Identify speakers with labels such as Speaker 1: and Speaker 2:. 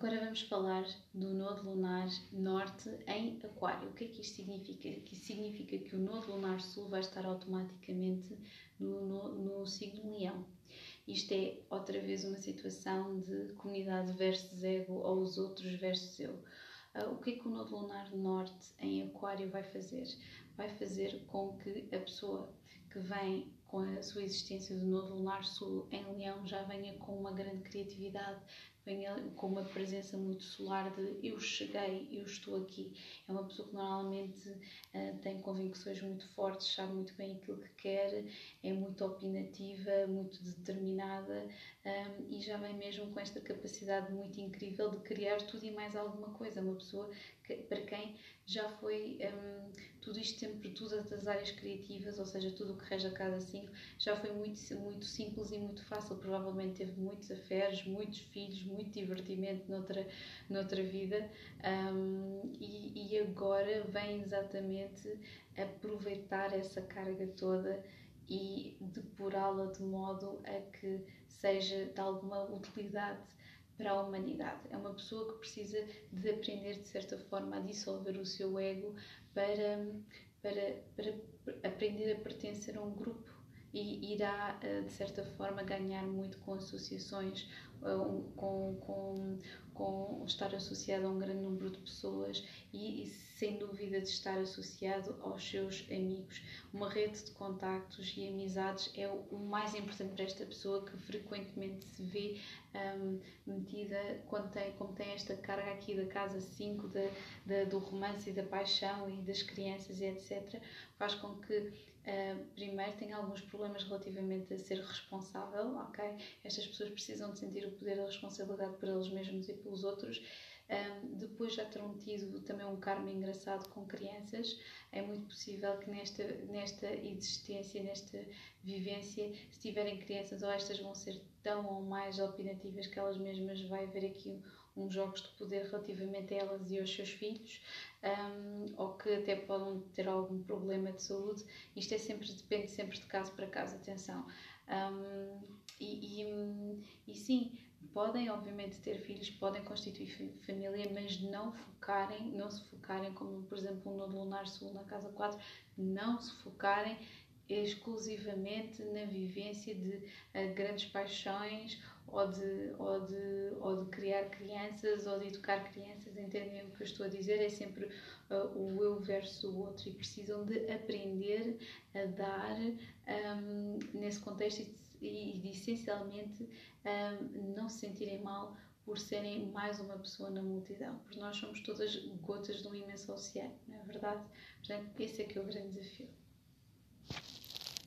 Speaker 1: Agora vamos falar do nodo lunar norte em Aquário. O que é que isto significa? Que significa que o nodo lunar sul vai estar automaticamente no, no, no signo Leão. Isto é outra vez uma situação de comunidade versus ego ou os outros versus eu. Uh, o que é que o nodo lunar norte em Aquário vai fazer? Vai fazer com que a pessoa que vem com a sua existência do nodo lunar sul em Leão já venha com uma grande criatividade, venha com uma presença muito solar de eu cheguei, eu estou aqui. É uma pessoa que normalmente uh, tem convicções muito fortes, sabe muito bem aquilo que quer, é muito opinativa, muito determinada um, e já vem mesmo com esta capacidade muito incrível de criar tudo e mais alguma coisa. Uma pessoa que, para quem já foi um, tudo isto sempre, todas as áreas criativas, ou seja, tudo o que rege a casa 5, já foi muito, muito simples e muito fácil. Provavelmente teve muitos aferes, muitos filhos, muito divertimento noutra, noutra vida um, e, e agora vem exatamente aproveitar essa carga toda e depurá-la de modo a que seja de alguma utilidade para a humanidade. É uma pessoa que precisa de aprender, de certa forma, a dissolver o seu ego para, para, para aprender a pertencer a um grupo e irá, eh, de certa forma, ganhar muito com associações, eh, com, com, com estar associado a um grande número de pessoas e, e, sem dúvida, de estar associado aos seus amigos. Uma rede de contactos e amizades é o mais importante para esta pessoa que frequentemente se vê um, metida quando tem, como tem esta carga aqui da casa 5, do romance e da paixão e das crianças e etc., faz com que Uh, primeiro tem alguns problemas relativamente a ser responsável, ok? Estas pessoas precisam de sentir o poder da responsabilidade por eles mesmos e pelos outros. Um, depois já terão tido também um karma engraçado com crianças. É muito possível que nesta, nesta existência, nesta vivência, se tiverem crianças, ou estas vão ser tão ou mais opinativas que elas mesmas vai haver aqui uns jogos de poder relativamente a elas e aos seus filhos, um, ou que até podem ter algum problema de saúde. Isto é sempre, depende sempre de caso para caso, atenção. Um, e, e, e, sim, podem obviamente ter filhos, podem constituir família, mas não focarem, não se focarem, como por exemplo no Lunar Sul na Casa 4, não se focarem exclusivamente na vivência de uh, grandes paixões ou de, ou, de, ou de criar crianças ou de educar crianças, entendem o que eu estou a dizer? É sempre uh, o eu versus o outro e precisam de aprender a dar um, nesse contexto e, e de essencialmente um, não se sentirem mal por serem mais uma pessoa na multidão, porque nós somos todas gotas de um imenso oceano, não é verdade? Portanto, esse é que é o grande desafio.